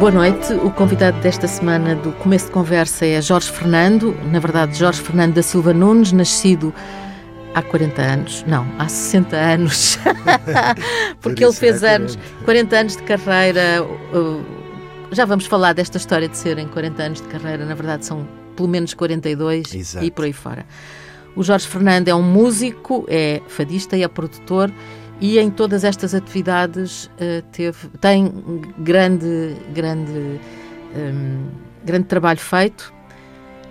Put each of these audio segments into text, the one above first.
Boa noite. O convidado desta semana do começo de conversa é Jorge Fernando, na verdade, Jorge Fernando da Silva Nunes, nascido há 40 anos, não, há 60 anos, porque ele fez é anos, 40 anos de carreira. Já vamos falar desta história de serem 40 anos de carreira, na verdade são pelo menos 42 Exato. e por aí fora. O Jorge Fernando é um músico, é fadista e é produtor e em todas estas atividades uh, teve, tem grande, grande, um, grande trabalho feito,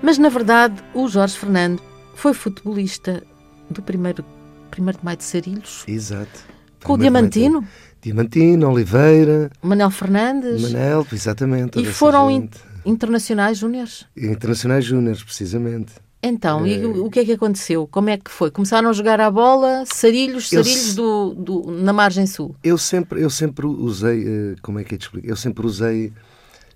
mas na verdade o Jorge Fernando foi futebolista do primeiro, primeiro de maio de Sarilhos. Exato. Com o Diamantino. Diamantino, Oliveira. Manel Fernandes. Manel, exatamente. E foram in, internacionais júniores? Internacionais júniores, precisamente. Então, é... e o que é que aconteceu? Como é que foi? Começaram a jogar a bola, sarilhos, sarilhos do, do, na margem sul? Eu sempre, eu sempre usei, eh, como é que eu te explico? Eu sempre usei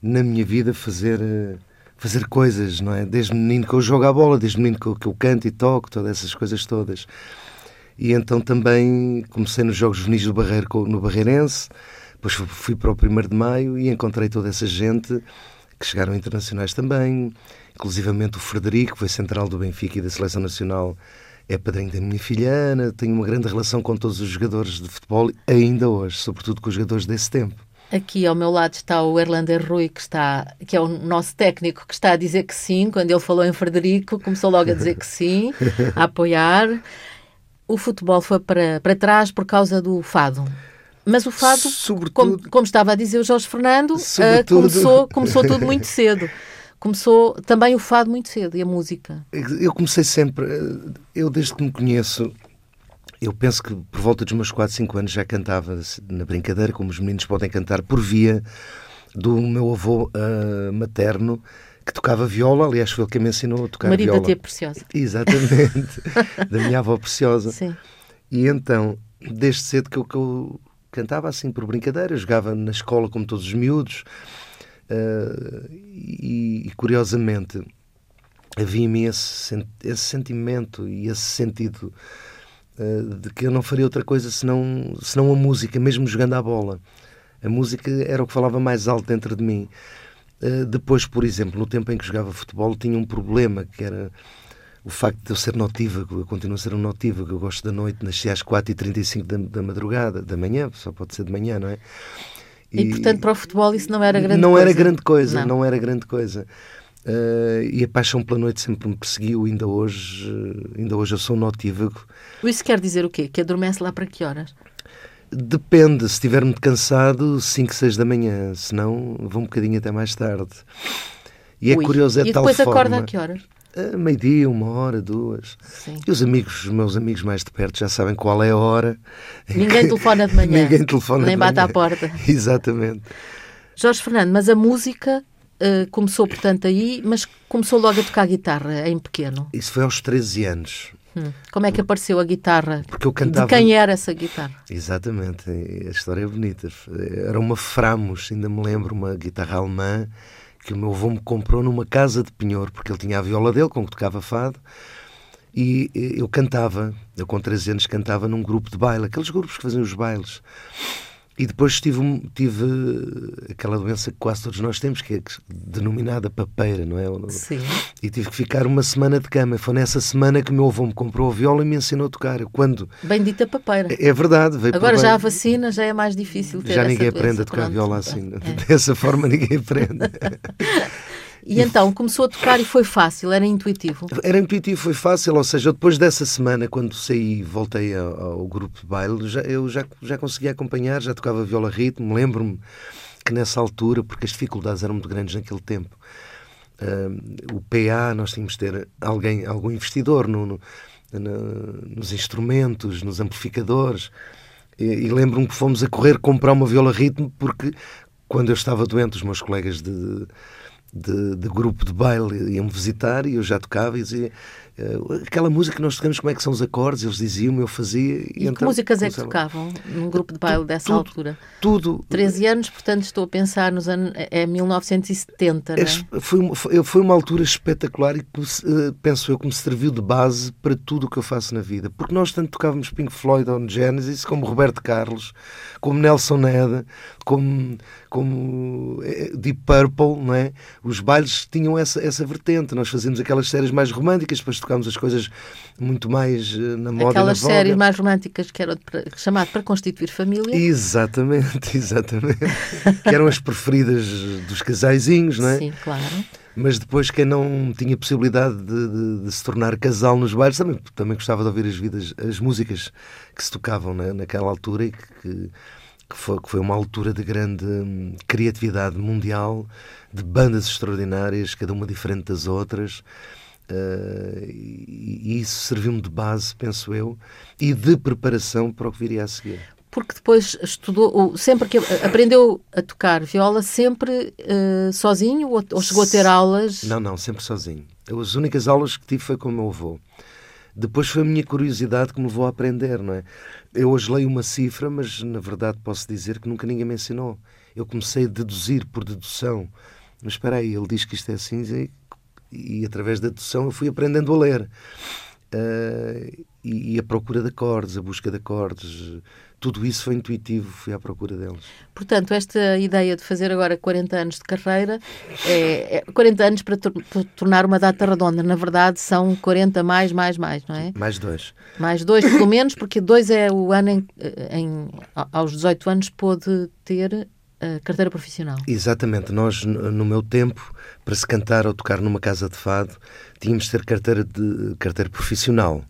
na minha vida fazer, eh, fazer coisas, não é? Desde menino que eu jogo a bola, desde menino que eu, que eu canto e toco, todas essas coisas todas. E então também comecei nos Jogos Juvenis do Barreiro, no Barreirense, depois fui para o 1 de Maio e encontrei toda essa gente que chegaram internacionais também, inclusivamente o Frederico, foi central do Benfica e da Seleção Nacional, é padrinho da minha filha Ana, tenho uma grande relação com todos os jogadores de futebol, ainda hoje, sobretudo com os jogadores desse tempo. Aqui ao meu lado está o Erlander Rui, que, está, que é o nosso técnico, que está a dizer que sim. Quando ele falou em Frederico, começou logo a dizer que sim, a apoiar. O futebol foi para, para trás por causa do fado. Mas o fado, como, como, estava a dizer o Jorge Fernando, uh, começou, começou tudo muito cedo. Começou também o fado muito cedo e a música. Eu comecei sempre, eu desde que me conheço, eu penso que por volta dos meus 4, 5 anos já cantava na brincadeira, como os meninos podem cantar, por via do meu avô uh, materno, que tocava viola, aliás, foi ele que me ensinou a tocar Marido viola. Marido da Preciosa. Exatamente, da minha avó Preciosa. Sim. E então, desde cedo que eu, que eu cantava assim por brincadeira, jogava na escola como todos os miúdos e, e, curiosamente havia em mim esse, esse sentimento e esse sentido uh, de que eu não faria outra coisa senão, senão a música, mesmo jogando a bola. A música era o que falava mais alto dentro de mim. Uh, depois, por exemplo, no tempo em que jogava futebol, tinha um problema que era o facto de eu ser notívago, eu continuo a ser um notívago, eu gosto da noite, nasci às 4h35 da, da madrugada, da manhã, só pode ser de manhã, não é? E, e portanto para o futebol isso não era grande não coisa? Era grande coisa não. não era grande coisa. Uh, e a paixão pela noite sempre me perseguiu, ainda hoje, ainda hoje eu sou notívago. Isso quer dizer o quê? Que adormece lá para que horas? Depende, se estiver muito cansado, 5, 6 da manhã, se não, vou um bocadinho até mais tarde. E é curioso, é e tal forma... E depois acorda a que horas? Meio-dia, uma hora, duas. Sim. E os amigos, os meus amigos mais de perto já sabem qual é a hora. Ninguém telefona de manhã. Ninguém telefona Nem de bate manhã. à porta. Exatamente. Jorge Fernando, mas a música uh, começou, portanto, aí, mas começou logo a tocar guitarra em pequeno. Isso foi aos 13 anos. Hum. Como é que apareceu a guitarra? Porque eu cantava... De quem era essa guitarra? Exatamente, a história é bonita. Era uma Framos, ainda me lembro, uma guitarra alemã que o meu avô me comprou numa casa de penhor, porque ele tinha a viola dele, com que tocava fado, e eu cantava, eu com 13 anos cantava num grupo de baile, aqueles grupos que faziam os bailes. E depois tive, tive aquela doença que quase todos nós temos, que é denominada papeira, não é? Sim. E tive que ficar uma semana de cama. Foi nessa semana que o meu avô me comprou a viola e me ensinou a tocar. Quando... Bendita papeira. É, é verdade. Agora já a vacina, já é mais difícil ter Já ninguém aprende a tocar pronto. viola assim. É. Dessa forma ninguém aprende. E então começou a tocar e foi fácil, era intuitivo? Era intuitivo, foi fácil, ou seja, depois dessa semana, quando saí e voltei ao, grupo de baile, já, eu já, já conseguia acompanhar, já tocava viola ritmo, lembro-me que nessa altura, porque as dificuldades eram muito grandes naquele tempo, uh, o PA, nós tínhamos de ter alguém, algum investidor no, no, no, nos instrumentos, nos amplificadores, e, e lembro-me que fomos a correr comprar uma viola ritmo, porque quando eu estava doente, os meus colegas de de, de, grupo de baile iam visitar e eu já tocava e dizia aquela música que nós tocamos, como é que são os acordes, eles diziam, eu fazia. E, e então, que músicas é que tocavam num grupo de baile dessa tudo, altura? Tudo. 13 anos, portanto, estou a pensar nos anos. É 1970, é, não é? Foi, foi, foi uma altura espetacular e uh, penso eu que me serviu de base para tudo o que eu faço na vida. Porque nós tanto tocávamos Pink Floyd ou Genesis, como Roberto Carlos, como Nelson Neda, como, como eh, Deep Purple, não é? Os bailes tinham essa, essa vertente. Nós fazíamos aquelas séries mais românticas, depois tocámos as coisas muito mais uh, na moda. Aquelas séries mais românticas que eram chamado para constituir família. Exatamente, exatamente. que eram as preferidas dos casaizinhos, não é? Sim, claro. Mas depois, quem não tinha possibilidade de, de, de, se tornar casal nos bailes, também, também gostava de ouvir as, vidas, as músicas que se tocavam naquela altura e que, que, que, foi, que foi uma altura de grande hum, criatividade mundial, de bandas extraordinárias, cada uma diferente das outras. Uh, e, isso serviu-me de base, penso eu, e de preparação para o que viria a seguir porque depois estudou, sempre que aprendeu a tocar viola, sempre uh, sozinho ou, ou, chegou a ter aulas? Não, não, sempre sozinho. As únicas aulas que tive foi com o meu avô. Depois foi a minha curiosidade que me levou a aprender, não é? Eu hoje leio uma cifra, mas na verdade posso dizer que nunca ninguém me ensinou. Eu comecei a deduzir por dedução. Mas espera aí, ele diz que isto é assim e, através da dedução eu fui aprendendo a ler. Uh, e, e, a procura de acordes, a busca de acordes, tudo isso foi intuitivo, fui à procura deles. Portanto, esta ideia de fazer agora 40 anos de carreira, é, é 40 anos para, tor para, tornar uma data redonda, na verdade são 40 mais, mais, mais, não é? Mais dois. Mais dois, pelo menos, porque dois é o ano em, em aos 18 anos pôde ter carteira profissional. Exatamente. Nós, no meu tempo, para se cantar ou tocar numa casa de fado, tínhamos de ter carteira, de, carteira profissional.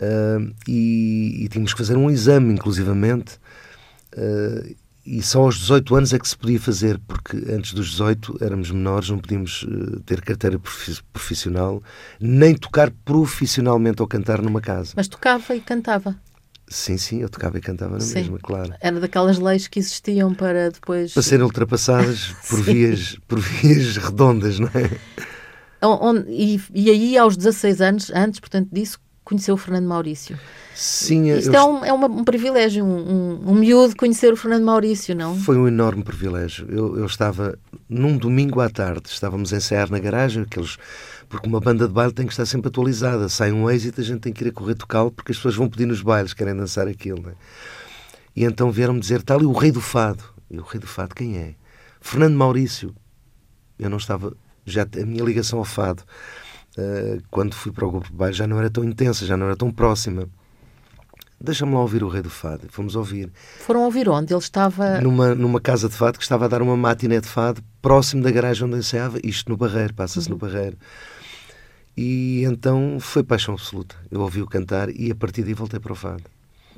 Uh, e, e, tínhamos que fazer um exame, inclusivamente, uh, e só aos 18 anos é que se podia fazer, porque antes dos 18 éramos menores, não podíamos uh, ter carteira profissional, nem tocar profissionalmente ou cantar numa casa. Mas tocava e cantava? Sim, sim, eu tocava e cantava na sim. mesma, claro. Era daquelas leis que existiam para depois. Para serem ultrapassadas por, vias, por vias redondas, não é? e, e aí, aos 16 anos, antes, portanto, disso, conheceu o Fernando Maurício. Sim, Isto eu... é, um, é uma, um privilégio, um, um, um miúdo conhecer o Fernando Maurício, não? Foi um enorme privilégio. Eu, eu estava, num domingo à tarde, estávamos a ensaiar na garagem, aqueles porque uma banda de baile tem que estar sempre atualizada. Sai um êxito, a gente tem que ir a correr tocá-lo, porque as pessoas vão pedir nos bailes, querem dançar aquilo. Né? E então vieram-me dizer: está ali o rei do fado. E o rei do fado quem é? Fernando Maurício. Eu não estava. Já a minha ligação ao fado uh, quando fui para o grupo de baile já não era tão intensa, já não era tão próxima. Deixa-me lá ouvir o Rei do Fado. Fomos ouvir. Foram ouvir onde? Ele estava. Numa, numa casa de fado que estava a dar uma matiné de fado próximo da garagem onde ensaiava, isto no Barreiro, passa-se uhum. no Barreiro. E então foi paixão absoluta. Eu ouvi-o cantar e a partir daí voltei para o fado.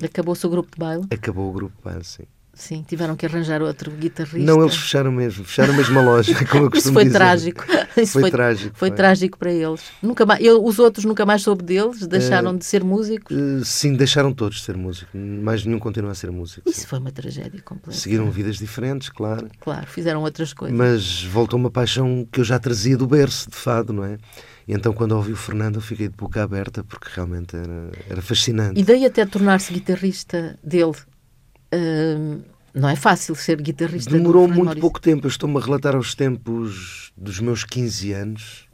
Acabou-se o grupo de baile? Acabou o grupo de baile, sim. Sim, tiveram que arranjar outro guitarrista. Não, eles fecharam mesmo, fecharam mesmo a loja, como eu costumo Isso foi dizer. trágico. Isso foi, foi trágico. Foi, foi, trágico para eles. Nunca mais, eu, os outros nunca mais soube deles, deixaram uh, de ser músicos? Uh, sim, deixaram todos de ser músicos. Mais nenhum continua a ser músico. Isso sim. foi uma tragédia completa. Seguiram vidas diferentes, claro. Claro, fizeram outras coisas. Mas voltou uma paixão que eu já trazia do berço, de fado, não é? E então, quando ouvi o Fernando, eu fiquei de boca aberta porque realmente era, era fascinante. E daí até tornar-se guitarrista dele. Uh, não é fácil ser guitarrista. Demorou muito Maurício. pouco tempo. Eu estou-me a relatar aos tempos dos meus 15 anos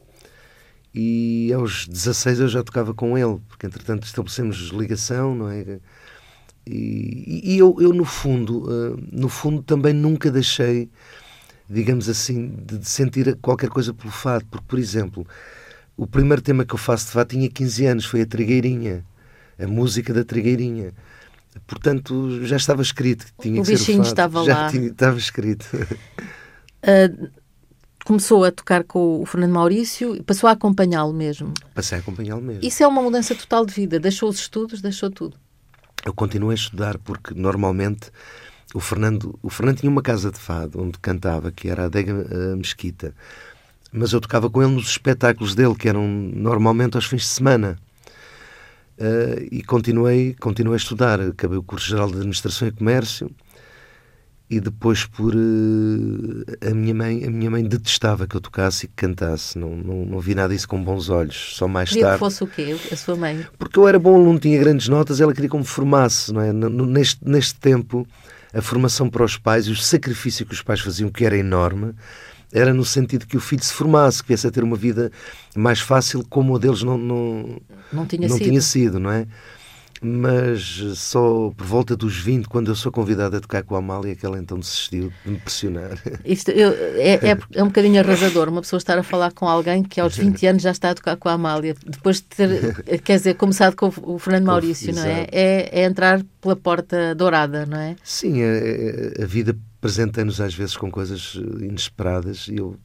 e aos 16 eu já tocava com ele, porque entretanto estabelecemos ligação, não é? E, e eu, eu, no fundo, uh, no fundo também nunca deixei, digamos assim, de, de, sentir qualquer coisa pelo fado, porque, por exemplo, o primeiro tema que eu faço de fado tinha 15 anos, foi a Trigueirinha, a música da Trigueirinha. Portanto, já estava escrito. Tinha o bichinho estava já lá. Tinha, estava escrito. Uh, começou a tocar com o Fernando Maurício e passou a acompanhá-lo mesmo. Passei a acompanhá-lo mesmo. Isso é uma mudança total de vida. Deixou os estudos, deixou tudo. Eu continuei a estudar porque normalmente o Fernando, o Fernando tinha uma casa de fado onde cantava, que era a Adega uh, Mesquita. Mas eu tocava com ele nos espetáculos dele, que eram normalmente aos fins de semana. Uh, e continuei, continuei a estudar. Acabei o curso geral de Administração e Comércio. E depois por uh, a minha mãe a minha mãe detestava que eu tocasse e que cantasse. Não, não, não vi nada disso com bons olhos. Só mais queria tarde. que fosse o quê? A sua mãe? Porque eu era bom aluno tinha grandes notas ela queria que eu me formasse não é? Neste neste tempo a formação para os pais e o sacrifício que os pais faziam que era enorme era no sentido que o filho se formasse, que viesse a ter uma vida mais fácil, como o deles não, não, não, tinha, não sido. tinha sido, não é? Mas só por volta dos 20, quando eu sou convidado a tocar com a Amália, que ela então desistiu de me pressionar. Isto eu, é, é, é, um bocadinho arrasador uma pessoa estar a falar com alguém que aos 20 anos já está a tocar com a Amália, depois de ter, quer dizer, começado com o Fernando Maurício, não é? é? é? entrar pela porta dourada, não é? Sim, a, é, é, a vida presenta-nos às vezes com coisas inesperadas e eu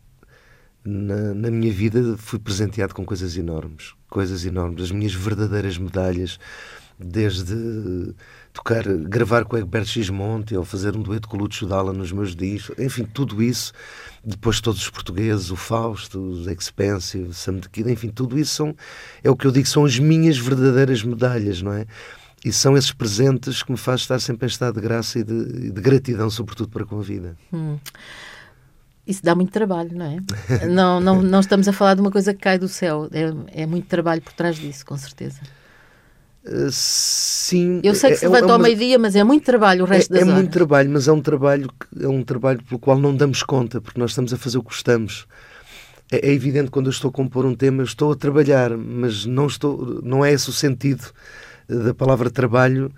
na, na, minha vida fui presenteado com coisas enormes, coisas enormes, as minhas verdadeiras medalhas desde tocar, gravar com o Egberto Gismonte ou fazer um dueto com o Lúcio Dalla nos meus discos, enfim, tudo isso, depois todos os portugueses, o Fausto, os Expensive, Sam de Kid, enfim, tudo isso são, é o que eu digo, são as minhas verdadeiras medalhas, não é? E são esses presentes que me faz estar sempre em estado de graça e de, de gratidão, sobretudo para com a vida. Hum. Isso dá muito trabalho, não é? não, não, não estamos a falar de uma coisa que cai do céu. É, é muito trabalho por trás disso, com certeza. Uh, sim. Eu sei que se é, levanta é, ao meio-dia, mas é muito trabalho o resto é, das é horas. É muito trabalho, mas é um trabalho, é um trabalho pelo qual não damos conta, porque nós estamos a fazer o que gostamos. É, é evidente quando eu estou a compor um tema, eu estou a trabalhar, mas não, estou, não é esse o sentido da palavra trabalho.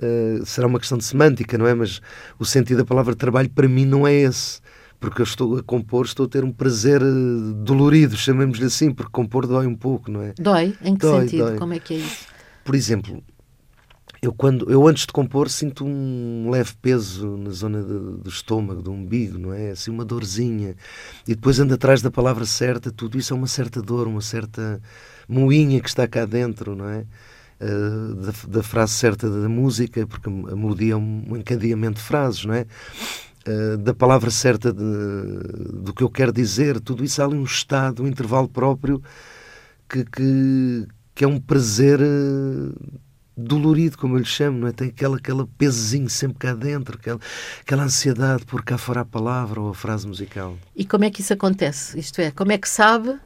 Uh, será uma questão de semântica, não é? Mas o sentido da palavra trabalho para mim não é esse porque eu estou a compor, estou a ter um prazer eh, dolorido, chamemos-lhe assim, porque compor dói um pouco, não é? Dói? Em que dói, sentido? Dói. Como é que é isso? Por exemplo, eu quando eu antes de compor sinto um leve peso na zona de, do estômago, do umbigo, não é? Assim uma dorzinha. E depois ando atrás da palavra certa, tudo isso é uma certa dor, uma certa moinha que está cá dentro, não é? Uh, da, da, frase certa da música, porque a melodia é um encadeamento de frases, não é? Uh, da palavra certa de, do que eu quero dizer, tudo isso há ali um estado, um intervalo próprio que, que, que é um prazer uh, dolorido, como eu lhe chamo, não é? Tem aquela, aquela pesozinho sempre cá dentro, aquela, aquela ansiedade por cá fora a palavra ou a frase musical. E como é que isso acontece? Isto é, como é que sabe uh,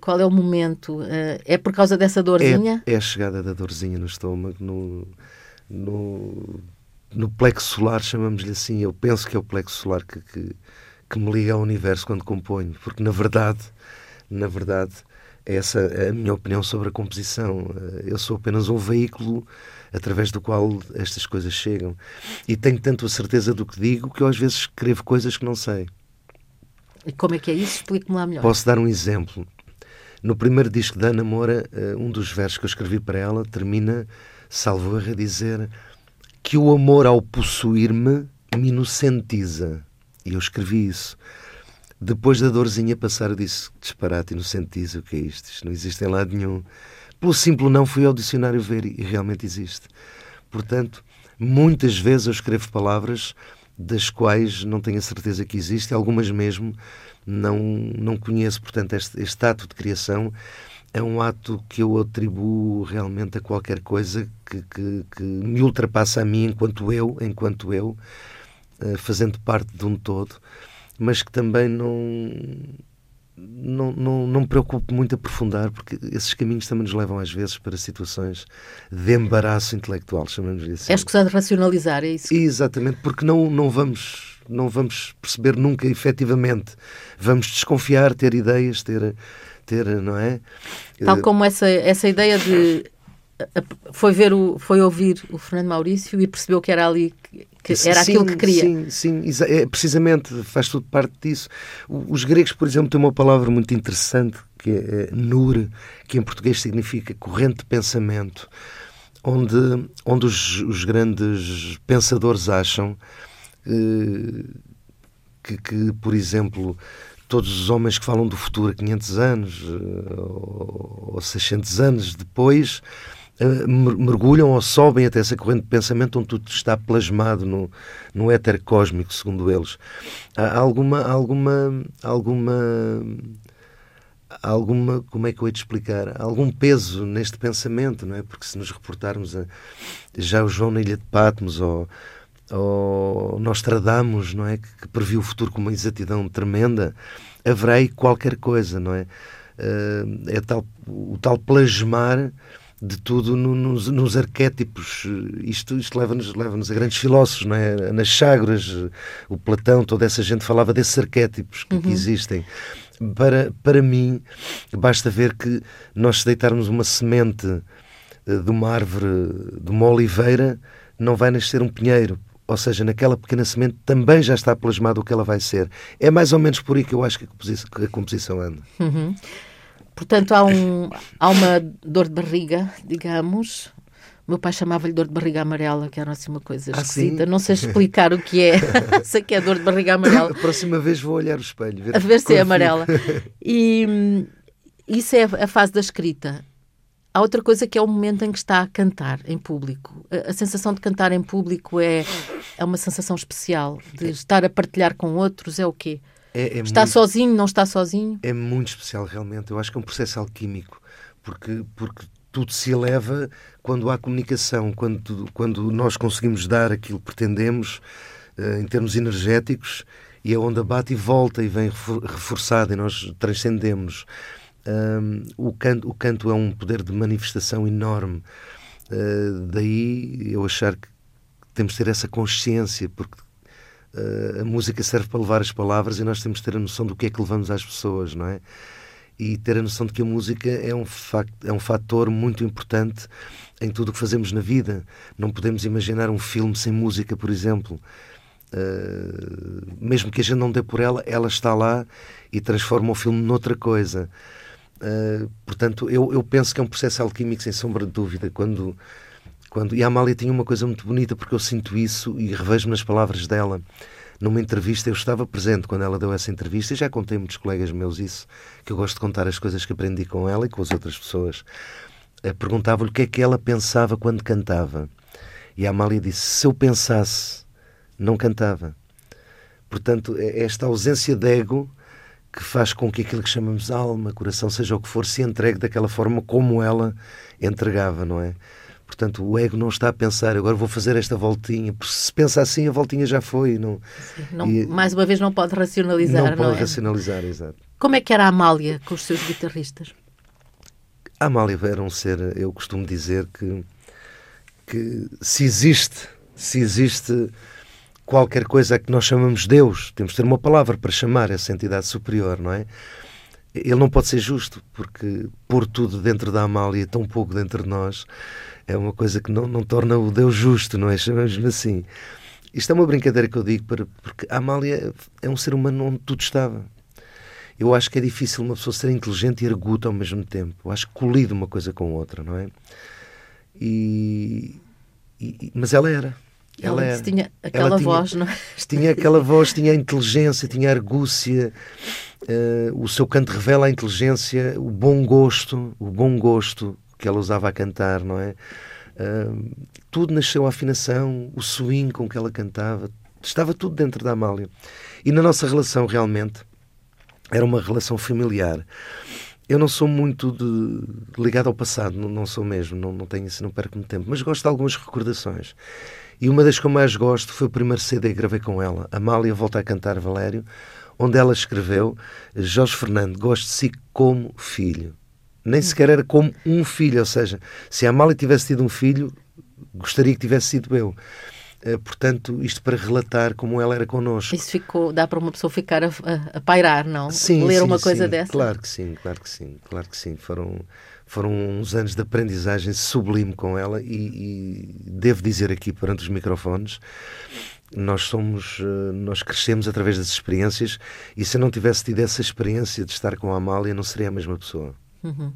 qual é o momento? Uh, é por causa dessa dorzinha? É, é, a chegada da dorzinha no estômago, no, no, no plexo solar, chamamos-lhe assim. Eu penso que é o plexo solar que, que, que me liga ao universo quando componho, porque na verdade, na verdade, essa é a minha opinião sobre a composição. Eh, eu sou apenas um veículo através do qual estas coisas chegam. E tenho tanto a certeza do que digo que eu às vezes escrevo coisas que não sei. E como é que é isso? Explique-me lá melhor. Posso dar um exemplo. No primeiro disco da Ana Moura, eh, um dos versos que eu escrevi para ela termina, salvo erro, a dizer que o amor ao possuir-me me inocentiza. E eu escrevi isso. Depois da dorzinha passar, eu disse: disparate, inocentiza, o que é isto? Isto não existe em lado nenhum. Pelo simples não, fui ao dicionário ver e realmente existe. Portanto, muitas vezes eu escrevo palavras das quais não tenho a certeza que existe, algumas mesmo não, não conheço. Portanto, este, este ato de criação é um ato que eu atribuo realmente a qualquer coisa que, que, que me ultrapassa a mim enquanto eu, enquanto eu, uh, fazendo parte de um todo mas que também não, não, não, não me preocupo muito aprofundar, porque esses caminhos também nos levam às vezes para situações de embaraço intelectual, chamamos-lhe assim. É escusado racionalizar, é isso? Exatamente, porque não, não, vamos, não vamos perceber nunca efetivamente. Vamos desconfiar, ter ideias, ter, ter não é? Tal como essa, essa ideia de foi ver o foi ouvir o Fernando Maurício e percebeu que era ali que era sim, aquilo que queria. sim sim é, precisamente faz tudo parte disso. Os gregos por exemplo têm uma palavra muito interessante que é, é nur que em português significa corrente de pensamento onde onde os, os grandes pensadores acham eh, que, que por exemplo todos os homens que falam do futuro a 500 anos eh, ou 600 anos depois mergulham ou sobem até essa corrente de pensamento onde tudo está plasmado no, no éter cósmico, segundo eles. Há alguma, alguma, alguma, alguma, como é que eu hei de explicar? algum peso neste pensamento, não é? Porque se nos reportarmos a já o João na Ilha de Patmos ou ou Nostradamus, não é? Que, que previu o futuro com uma exatidão tremenda, haverá aí qualquer coisa, não é? Uh, é tal, o tal plasmar de tudo no, nos, nos, arquétipos. Isto, isto leva-nos leva a grandes filósofos, não é? Nas Chágoras, o Platão, toda essa gente falava desses arquétipos que, uhum. que existem. Para, para mim, basta ver que nós se deitarmos uma semente eh, de uma árvore, de uma oliveira, não vai nascer um pinheiro. Ou seja, naquela pequena semente também já está plasmado o que ela vai ser. É mais ou menos por aí que eu acho que a composição, que a composição anda. Uhum. Portanto, há, um, há uma dor de barriga, digamos. O meu pai chamava-lhe dor de barriga amarela, que era assim uma coisa ah, esquisita. Sim? Não sei explicar o que é. sei que é dor de barriga amarela. A próxima vez vou olhar o espelho. Ver a ver se é amarela. E hum, isso é a fase da escrita. Há outra coisa que é o momento em que está a cantar em público. A, a, sensação de cantar em público é, é uma sensação especial. De estar a partilhar com outros é o quê? É, é está muito, sozinho, não está sozinho? É muito especial, realmente. Eu acho que é um processo alquímico, porque, porque tudo se eleva quando há comunicação, quando, quando nós conseguimos dar aquilo que pretendemos uh, em termos energéticos e a onda bate e volta e vem reforçada e nós transcendemos. Um, o, canto, o canto é um poder de manifestação enorme. Uh, daí eu achar que temos de ter essa consciência, porque a música serve para levar as palavras e nós temos de ter a noção do que é que levamos às pessoas, não é? E ter a noção de que a música é um, facto, é um fator muito importante em tudo o que fazemos na vida. Não podemos imaginar um filme sem música, por exemplo. Uh, mesmo que a gente não dê por ela, ela está lá e transforma o filme noutra coisa. Uh, portanto, eu, eu penso que é um processo alquímico, sem sombra de dúvida. Quando, quando... E a Amália tinha uma coisa muito bonita, porque eu sinto isso e revejo nas palavras dela. Numa entrevista, eu estava presente quando ela deu essa entrevista e já contei a muitos colegas meus isso, que eu gosto de contar as coisas que aprendi com ela e com as outras pessoas. Uh, Perguntava-lhe o que é que ela pensava quando cantava. E a Amália disse: Se eu pensasse, não cantava. Portanto, é esta ausência de ego que faz com que aquilo que chamamos alma, coração, seja o que for, se entregue daquela forma como ela entregava, não é? Portanto, o ego não está a pensar, agora vou fazer esta voltinha, porque se pensa assim, a voltinha já foi. Não, não e, mais uma vez, não pode racionalizar. Não, não pode é? racionalizar, exato. Como é que era a Amália com os seus guitarristas? A Amália era um ser, eu costumo dizer que, que se existe, se existe qualquer coisa que nós chamamos Deus, temos de ter uma palavra para chamar essa entidade superior, não é? Ele não pode ser justo, porque pôr tudo dentro da Amália, tão pouco dentro de nós, é uma coisa que não, não torna o Deus justo, não é? Chamamos-lhe assim. Isto é uma brincadeira que eu digo, para, porque a Amália é um ser humano onde tudo estava. Eu acho que é difícil uma pessoa ser inteligente e arguta ao mesmo tempo. Eu acho que colide uma coisa com outra, não é? E, e, mas ela era. Ela, ela tinha aquela ela voz, tinha, não é? Tinha aquela voz, tinha a inteligência, tinha a argúcia. Uh, o seu canto revela a inteligência, o bom gosto, o bom gosto que ela usava a cantar, não é? Uh, tudo nasceu a afinação, o swing com que ela cantava, estava tudo dentro da Amália. E na nossa relação, realmente, era uma relação familiar. Eu não sou muito de, ligado ao passado, não, não sou mesmo, não, não tenho não perco muito tempo, mas gosto de algumas recordações. E uma das que eu mais gosto foi o primeiro CD que gravei com ela, Amália Volta a Cantar Valério, onde ela escreveu Jorge Fernando, gosto de si como filho. Nem sequer era como um filho, ou seja, se a Amália tivesse tido um filho, gostaria que tivesse sido eu. Uh, portanto, isto para relatar como ela era connosco. Isso ficou, dá para uma pessoa ficar a, a, a pairar, não? Sim, Ler sim, uma coisa sim. dessa? Claro que sim, claro que sim, claro que sim. Foram foram uns anos de aprendizagem sublime com ela e, e devo dizer aqui perante os microfones nós somos eh, nós crescemos através das experiências e se eu não tivesse tido essa experiência de estar com a Amália não seria a mesma pessoa uhum.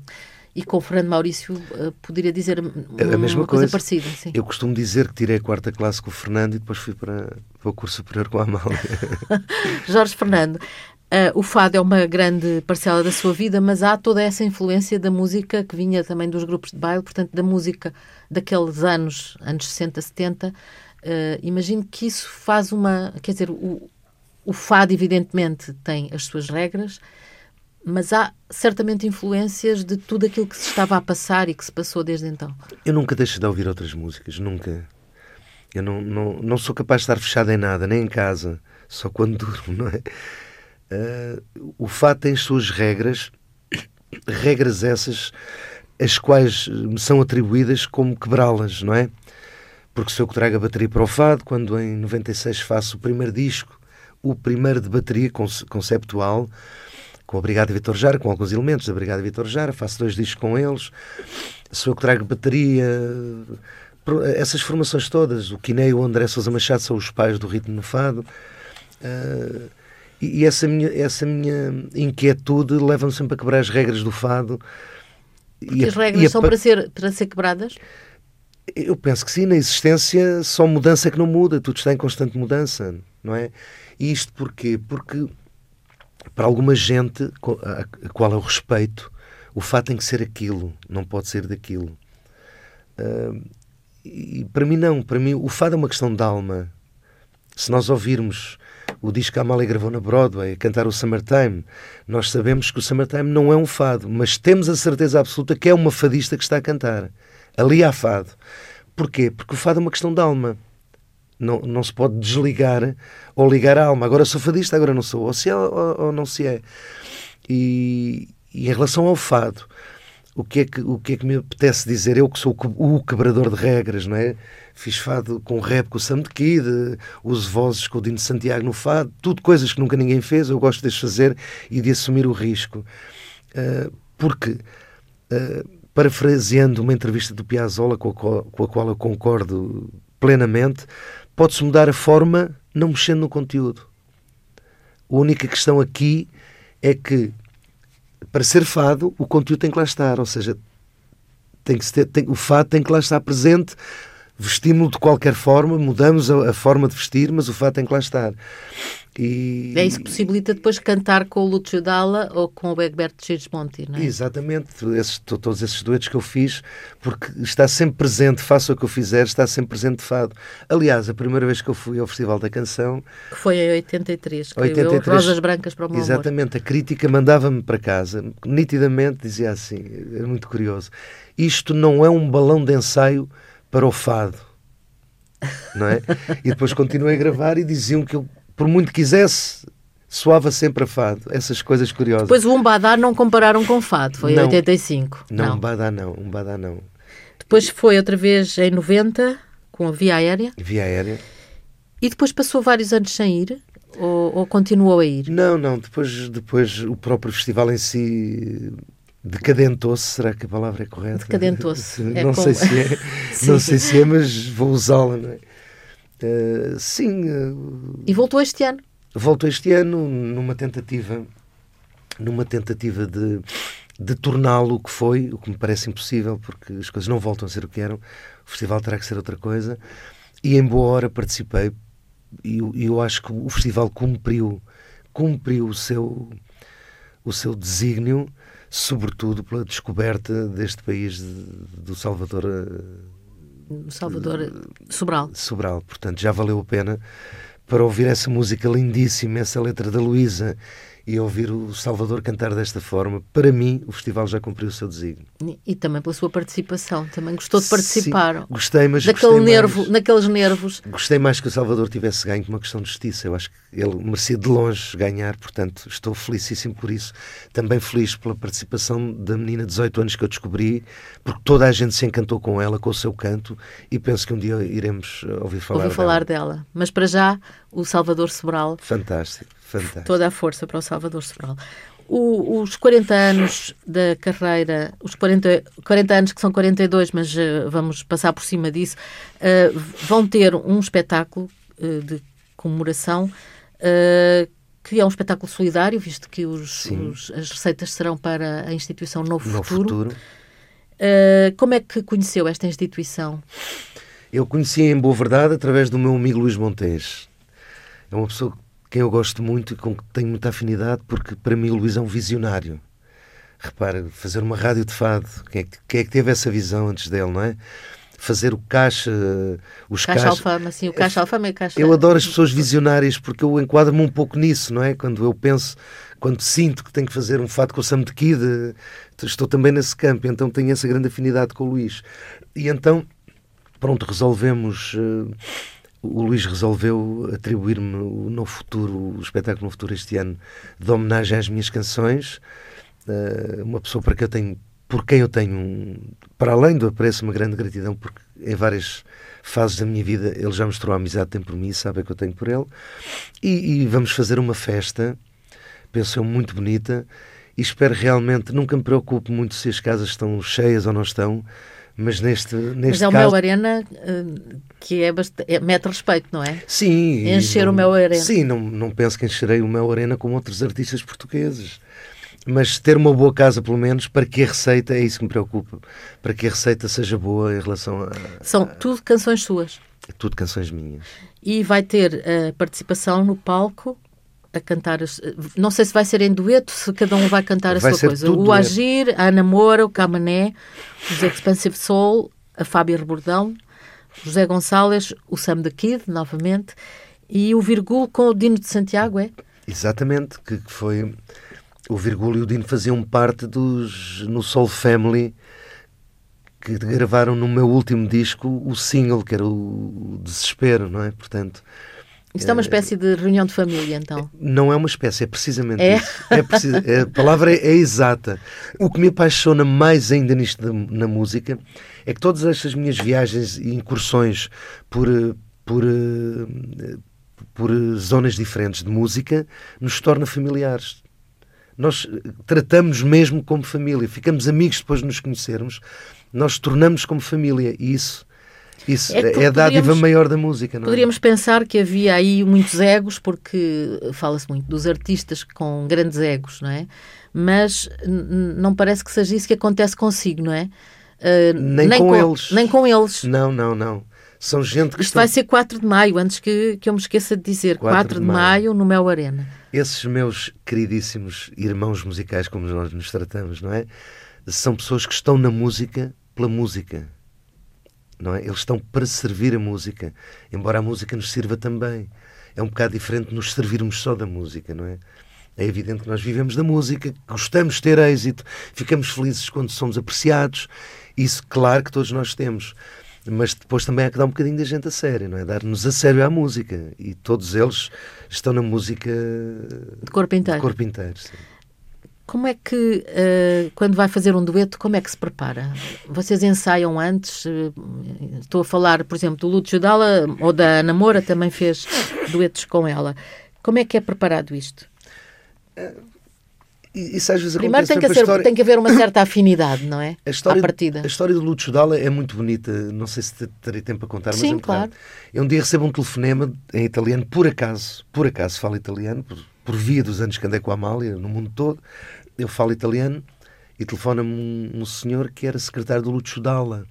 E com o Fernando Maurício uh, poderia dizer a mesma coisa, coisa, parecida. Sim. Eu costumo dizer que tirei a quarta classe com o Fernando e depois fui para, para o curso superior com a Amália. Jorge Fernando, Uh, o fado é uma grande parcela da sua vida, mas há toda essa influência da música que vinha também dos grupos de baile, portanto, da música daqueles anos, anos 60, 70. Uh, imagino que isso faz uma. Quer dizer, o, o fado, evidentemente, tem as suas regras, mas há certamente influências de tudo aquilo que se estava a passar e que se passou desde então. Eu nunca deixo de ouvir outras músicas, nunca. Eu não, não, não sou capaz de estar fechado em nada, nem em casa, só quando durmo, não é? Uh, o fado tem as suas regras, regras essas as quais me são atribuídas como quebrá-las, não é? Porque se eu trago a bateria para o fado, quando em 96 faço o primeiro disco, o primeiro de bateria conceptual, com a Brigada Vitor Jara, com alguns elementos da Brigada Vitor Jara, faço dois discos com eles, sou eu que trago bateria, essas formações todas, o Quiné e o André Sousa Machado são os pais do ritmo no fado, uh, e, essa minha, essa minha inquietude leva-me sempre a quebrar as regras do fado. Porque as regras são para ser, para ser quebradas? Eu penso que sim, na existência só mudança que não muda, tudo está em constante mudança, não é? E isto porquê? Porque para alguma gente a qual eu respeito, o fato tem que ser aquilo, não pode ser daquilo. Uh, e para mim não, para mim o fado é uma questão de alma. Se nós ouvirmos o disco que a Amália gravou na Broadway, cantar o Summertime, nós sabemos que o Summertime não é um fado, mas temos a certeza absoluta que é uma fadista que está a cantar. Ali há fado. Porquê? Porque o fado é uma questão de alma. Não, não se pode desligar ou ligar a alma. Agora sou fadista, agora não sou. Ou se é ou, ou não se é. E, e em relação ao fado, o que, é que, o que é que me apetece dizer? Eu que sou o quebrador de regras, não é? Fiz fado com rap com o Sam de Kid, uso vozes com o Dino Santiago no fado, tudo coisas que nunca ninguém fez, eu gosto de fazer e de assumir o risco. Uh, porque, uh, parafraseando uma entrevista do Piazzolla com a, qual, com a qual eu concordo plenamente, pode-se mudar a forma não mexendo no conteúdo. A única questão aqui é que para ser fado, o conteúdo tem que lá estar, ou seja, tem que ter, tem, o fado tem que lá estar presente, vestimos-lo de qualquer forma, mudamos a, a, forma de vestir, mas o fado tem que lá estar. E, é isso que possibilita depois cantar com o Lúcio Dalla ou com o Egberto Gismonti, não é? Exatamente, esses, todos esses duetos que eu fiz, porque está sempre presente, faça o que eu fizer, está sempre presente de fado. Aliás, a primeira vez que eu fui ao Festival da Canção... Que foi em 83, que 83 Rosas Brancas para o meu Exatamente, amor. a crítica mandava-me para casa, nitidamente dizia assim, é muito curioso, isto não é um balão de ensaio para o fado, não é? e depois continuei a gravar e diziam que eu por muito quisesse, soava sempre a fado. Essas coisas curiosas. Depois o Umbadá não compararam com fado, foi não, em 85. Não, não. Umbadá não, Umbadá não. Depois foi outra vez em 90, com a Via Aérea. Via Aérea. E depois passou vários anos sem ir? Ou, ou continuou a ir? Não, não. Depois, depois o próprio festival em si decadentou-se, será que a palavra é correta? Decadentou-se. É não, sei se é, não sei se é, mas vou usá-la, não é? Uh, sim. Uh, e voltou este ano? Voltou este ano numa tentativa, numa tentativa de, de torná-lo o que foi, o que me parece impossível, porque as coisas não voltam a ser o que eram. O festival terá que ser outra coisa. E em boa hora participei e eu, eu acho que o festival cumpriu, cumpriu o seu, o seu desígnio, sobretudo pela descoberta deste país de, do Salvador eh, Salvador Sobral. Sobral, portanto já valeu a pena para ouvir essa música lindíssima, essa letra da Luísa e ouvir o Salvador cantar desta forma, para mim o festival já cumpriu o seu desígnio. E, também pela sua participação, também gostou de participar. Sim, gostei, mas daquele gostei nervo, mais, naqueles nervos. Gostei mais que o Salvador tivesse ganho por uma questão de justiça. Eu acho que ele merecia de longe ganhar, portanto estou felicíssimo por isso. Também feliz pela participação da menina de 18 anos que eu descobri, porque toda a gente se encantou com ela, com o seu canto, e penso que um dia iremos ouvir falar, ouvir falar dela. dela. Mas para já, o Salvador Sobral. Fantástico Fantástico. toda a força para o Salvador Sobral. O, os 40 anos da carreira, os 40, 40 anos que são 42, mas uh, vamos passar por cima disso, uh, vão ter um espetáculo uh, de comemoração que é um espetáculo solidário, visto que os, os, as receitas serão para a instituição Novo, Novo Futuro. Futuro. como é que conheceu esta instituição? Eu conheci em boa verdade através do meu amigo Luís Montes. É uma pessoa quem eu gosto muito e com que tenho muita afinidade, porque para mim o Luís é um visionário. Repara, fazer uma rádio de fado, quem é, que, quem é que teve essa visão antes dele, não é? Fazer o caixa, os caixa. Caixa Alfama, sim, o caixa Alfama é caixa. Eu adoro as pessoas visionárias porque eu enquadro-me um pouco nisso, não é? Quando eu penso, quando sinto que tenho que fazer um fado com o Sam de Kid, estou também nesse campo, então tenho essa grande afinidade com o Luís. E então pronto, resolvemos. Uh, o Luís resolveu atribuir-me o Futuro, o espetáculo No Futuro este ano, de homenagem às minhas canções. Uh, uma pessoa para quem eu tenho, por quem eu tenho, para além do apreço, uma grande gratidão, porque em várias fases da minha vida ele já mostrou a amizade que tem por mim sabe que eu tenho por ele. E, e vamos fazer uma festa, penso eu, muito bonita. E espero realmente, nunca me preocupo muito se as casas estão cheias ou não estão, mas neste, neste mas é o caso... Mel Arena eh, que é, bastante, é mete respeito, não é? Sim. Encher não, o Mel Arena. Sim, não, não penso que encherei o Mel Arena como outros artistas portugueses. Mas ter uma boa casa, pelo menos, para que a receita, é isso que me preocupa, para que a receita seja boa em relação a. São tudo canções suas. Tudo canções minhas. E vai ter a participação no palco a cantar. As, não sei se vai ser em dueto, se cada um vai cantar a vai sua coisa. O dueto. Agir, a Ana Moura, o Camané, os Expensive Soul, a Fábia Rebordão, José Gonçalves, o Sam the Kid, novamente, e o Virgul com o Dino de Santiago, é? Exatamente, que foi. O Virgul e o Dino faziam parte dos. no Soul Family que gravaram no meu último disco o single, que era o Desespero, não é? Portanto. Isto é uma espécie de reunião de família, então? Não é uma espécie, é precisamente é? isso. É é, a palavra é, é, exata. O que me apaixona mais ainda nisto da, na música é que todas estas minhas viagens e incursões por, por, por zonas diferentes de música nos torna familiares. Nós tratamos mesmo como família, ficamos amigos depois de nos conhecermos, nós tornamos como família e isso isso é, é a dádiva maior da música, não é? Poderíamos pensar que havia aí muitos egos, porque fala-se muito dos artistas com grandes egos, não é? Mas não parece que seja isso que acontece consigo, não é? Uh, nem, nem, com, com, eles. Nem com eles. Não, não, não. São gente que Isto estão... vai ser 4 de maio, antes que, que eu me esqueça de dizer. 4, 4 de, maio. maio no Mel Arena. Esses meus queridíssimos irmãos musicais, como nós nos tratamos, não é? São pessoas que estão na música pela música não é? Eles estão para servir a música, embora a música nos sirva também. É um bocado diferente de nos servirmos só da música, não é? É evidente que nós vivemos da música, gostamos de ter êxito, ficamos felizes quando somos apreciados. Isso, claro que todos nós temos. Mas depois também há que dar um bocadinho da gente a sério, não é? Dar-nos a sério à música. E todos eles estão na música de corpo inteiro. De corpo inteiro sim. Como é que, uh, quando vai fazer um dueto, como é que se prepara? Vocês ensaiam antes? Uh, estou a falar, por exemplo, do Lúcio Dalla ou da Ana Moura, também fez duetos com ela. Como é que é preparado isto? Uh, isso às vezes Primeiro tem que, ser, história... tem que haver uma certa afinidade, não é? A história, à partida. A história do Lúcio Dalla é muito bonita. Não sei se terei tempo a contar, Sim, mas é claro. Eu um dia recebo um telefonema em italiano, por acaso, por acaso falo italiano, por, por via dos anos que andei com a Amália, no mundo todo eu falo italiano e telefona-me um, um, senhor que era secretário do Lucio Dalla.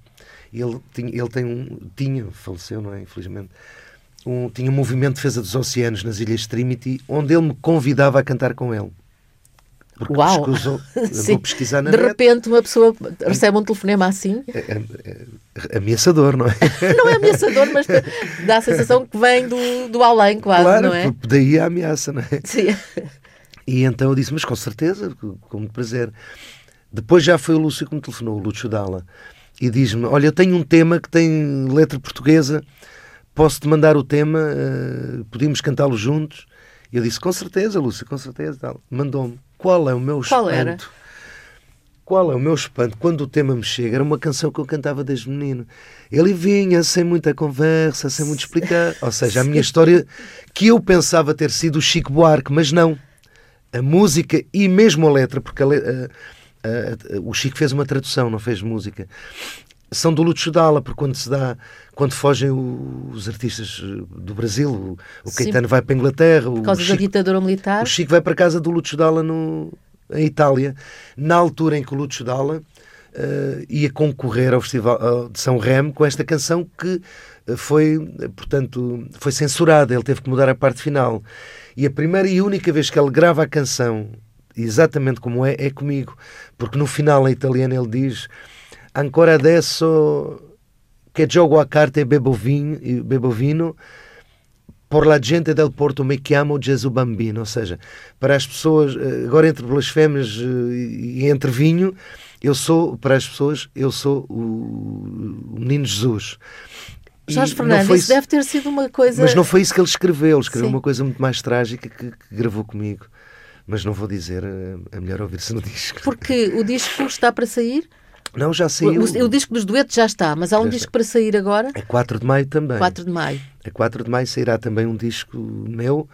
Ele, tinha, ele tem um, tinha, faleceu, não é? Infelizmente, um, tinha um movimento de defesa dos oceanos nas Ilhas Trinity, onde ele me convidava a cantar com ele. Porque Uau! Pesquisou, vou pesquisar na De net. repente uma pessoa recebe um telefonema assim. É, é, é, ameaçador, não é? não é ameaçador, mas dá a sensação que vem do, do além quase, claro, não é? daí a ameaça, não é? Sim. E então eu disse, mas com certeza, com muito prazer. Depois já foi o Lúcio que me telefonou, o Lúcio Dalla, e diz-me: Olha, eu tenho um tema que tem letra portuguesa, posso-te mandar o tema, uh, podíamos cantá-lo juntos? E eu disse: Com certeza, Lúcio, com certeza. Mandou-me. Qual é o meu espanto? Qual era? Qual é o meu espanto? Quando o tema me chega, era uma canção que eu cantava desde menino. Ele vinha sem muita conversa, sem muito explicar. Ou seja, a minha história que eu pensava ter sido o Chico Buarque, mas não a música e mesmo a letra, porque a, a, a, o Chico fez uma tradução, não fez música, são do Lúcio Dalla, porque quando se dá, quando fogem os artistas eh, do Brasil, o, o Caetano vai para a Inglaterra, por causa o Chico, da ditadura militar, o Chico vai para a casa do Lúcio Dalla no, em Itália, na altura em que o Lúcio Dalla uh, ia concorrer ao Festival de São Remo com esta canção que foi, portanto, foi censurada, ele teve que mudar a parte final. E a primeira e única vez que ele grava a canção, exatamente como é, é comigo. Porque no final, em italiano, ele diz: Ancora adesso che gioco a carte e bebo vinho, bebo vino por la gente del Porto me chiamo Gesù Bambino. Ou seja, para as pessoas, eh, agora entre blasfemas eh, e entre vinho, Eu sou, para as pessoas, eu sou o menino Jesus. Jorge Fernandes, isso deve ter sido uma coisa. Mas não foi isso que ele escreveu. Ele escreveu Sim. uma coisa muito mais trágica que, que, gravou comigo. Mas não vou dizer, é melhor ouvir-se no disco. Porque o disco está para sair? Não, já saiu. O, o, disco dos duetos já está, mas há um já disco está. para sair agora? É 4 de maio também. 4 de maio. É 4 de maio sairá também um disco meu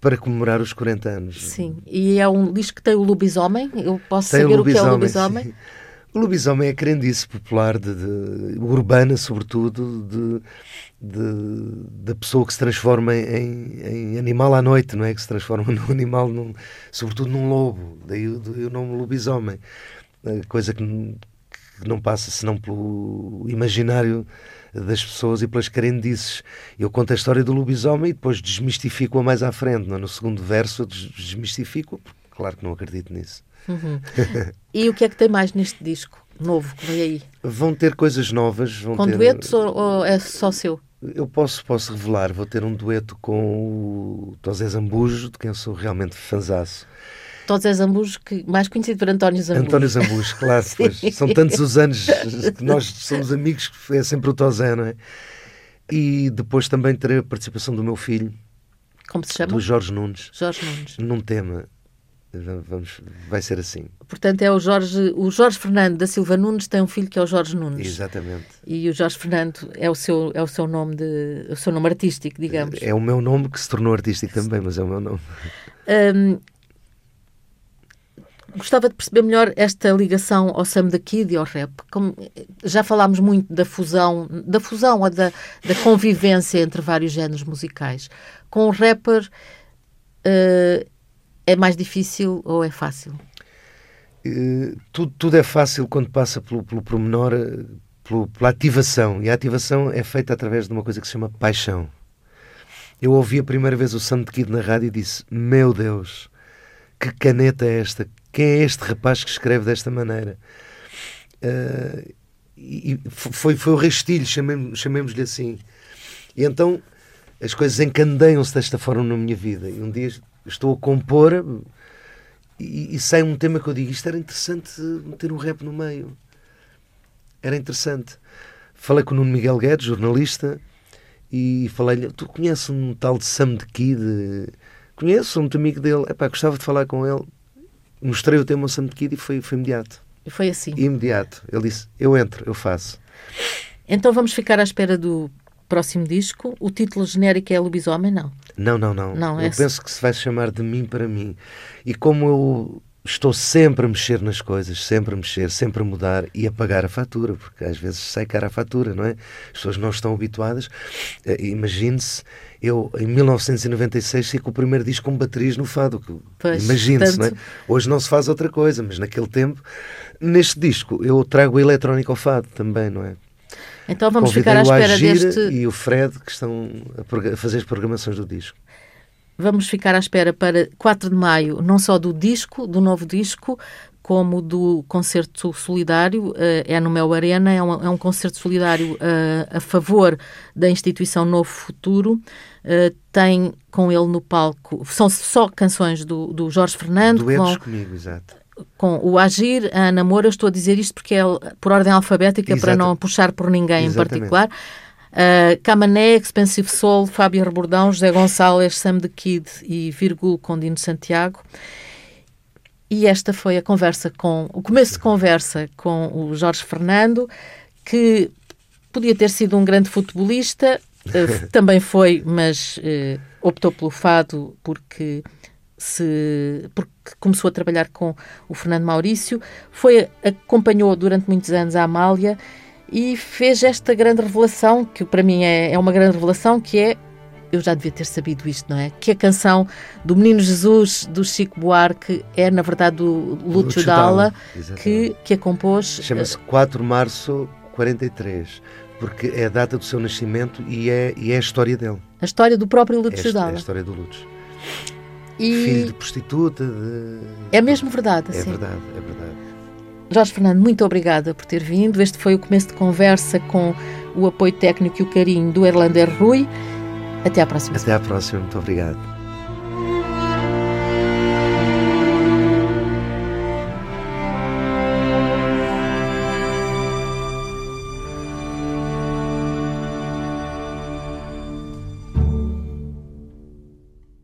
para comemorar os 40 anos. Sim, e é um disco que tem o lobisomem. Eu posso tem saber o, o, que é o lobisomem? Sim. O lobisomem é a crendice popular, de, de, urbana, sobretudo, de, da pessoa que se transforma em, em, animal à noite, não é? Que se transforma num animal, num, sobretudo num lobo. Daí o, o nome lobisomem. Coisa que, que não passa senão pelo imaginário das pessoas e pelas crendices. Eu conto a história do lobisomem e depois desmistifico-a mais à frente. Não? É? No segundo verso desmistifico, claro que não acredito nisso. Uhum. e o que é que tem mais neste disco novo que vem aí? Vão ter coisas novas. Vão com ter... duetos ou, ou, é só seu? Eu posso, posso revelar, vou ter um dueto com o Tosé Zambujo, de quem sou realmente fanzaço. Tosé Zambujo, que, mais conhecido por António Zambujo. António Zambujo, claro. São tantos os anos que nós somos amigos que é sempre o Tosé, não é? E depois também terei a participação do meu filho. Como se chama? Do Jorge Nunes. Jorge Nunes. Num tema Vamos, vai ser assim. Portanto, é o Jorge, o Jorge Fernando da Silva Nunes tem um filho que é o Jorge Nunes. Exatamente. E o Jorge Fernando é o seu, é o seu nome de, o seu nome artístico, digamos. É o meu nome que se tornou artístico também, mas é o meu nome. Um, gostava de perceber melhor esta ligação ao Sam da Kid e ao rap. Como, já falámos muito da fusão, da fusão ou da, da convivência entre vários géneros musicais. Com o rapper, uh, é mais difícil ou é fácil? Uh, tudo, tudo, é fácil quando passa pelo, pelo pormenor, eh, pelo, pela ativação. E a ativação é feita através de uma coisa que se chama paixão. Eu ouvi a primeira vez o Santo Kid na rádio e disse: Meu Deus, que caneta é esta? Quem é este rapaz que escreve desta maneira? Uh, e foi, foi o restilho, chamemos-lhe assim. E então as coisas encandeiam-se desta forma na minha vida. E um dia estou a compor e, e sai um tema que eu digo: isto era interessante meter um rap no meio. Era interessante. Falei com o Nuno Miguel Guedes, jornalista, e falei-lhe: Tu conheces um tal de Sam de Kid? Conheço, sou muito amigo dele. Epá, gostava de falar com ele. Mostrei o tema ao Sam de Kid e foi, foi imediato. E foi assim? Imediato. Ele disse: Eu entro, eu faço. Então vamos ficar à espera do próximo disco. O título genérico é Lobisomem, não? Não, não, não. não eu é... penso que se vai chamar de mim para mim. E como eu estou sempre a mexer nas coisas, sempre a mexer, sempre a mudar e a pagar a fatura, porque às vezes sai cara a fatura, não é? As pessoas não estão habituadas. Uh, Imagine-se, eu em 1996 saí com o primeiro disco com baterias no fado. Imagine-se, não é? Hoje não se faz outra coisa, mas naquele tempo, neste disco, eu trago a eletrónica ao fado também, não é? Então vamos ficar à espera deste. E o Fred, que estão a fazer as programações do disco. Vamos ficar à espera para 4 de maio, não só do disco, do novo disco, como do concerto solidário, eh, é no Mel Arena, é um, é um concerto solidário a, eh, a favor da instituição Novo Futuro. Uh, tem com ele no palco, são só canções do, do Jorge Fernando. Duetos vão, comigo, exato com o Agir, a Ana Moura, estou a dizer isto porque é por ordem alfabética Exato. para não puxar por ninguém Exatamente. em particular. Uh, Camané, Expensive Soul, Fábio Rebordão, José Gonçalves, Sam the Kid e Virgul Condino Santiago. E esta foi a conversa com, o começo de conversa com o Jorge Fernando, que podia ter sido um grande futebolista, uh, também foi, mas uh, optou pelo fado porque se porque começou a trabalhar com o Fernando Maurício, foi acompanhou durante muitos anos a Amália e fez esta grande revelação que para mim é, é uma grande revelação que é eu já devia ter sabido isto, não é? Que a canção do Menino Jesus do Chico Buarque é na verdade do Lúcio Dalla que, que a compôs. Chama-se 4 de março 43 porque é a data do seu nascimento e é, e é a história dele. A história do próprio Lúcio é, Dalla. É a história do Lúcio. E... Filho de prostituta. De... É mesmo verdade, É verdade, é verdade. Jorge Fernando, muito obrigada por ter vindo. Este foi o começo de conversa com o apoio técnico e o carinho do Erlander Rui. Até à próxima. Até à próxima, muito obrigado.